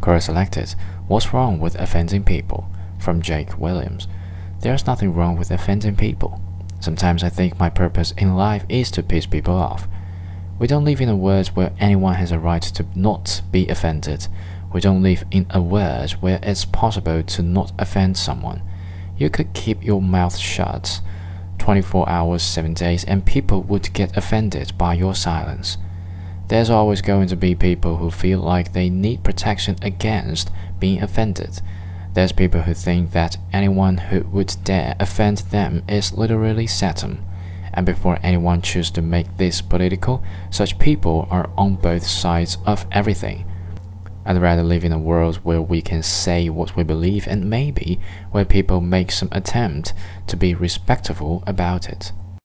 Quora selected What's wrong with offending people? from Jake Williams. There's nothing wrong with offending people. Sometimes I think my purpose in life is to piss people off. We don't live in a world where anyone has a right to not be offended. We don't live in a world where it's possible to not offend someone. You could keep your mouth shut 24 hours, 7 days, and people would get offended by your silence. There's always going to be people who feel like they need protection against being offended. There's people who think that anyone who would dare offend them is literally Satan. And before anyone chooses to make this political, such people are on both sides of everything. I'd rather live in a world where we can say what we believe and maybe where people make some attempt to be respectful about it.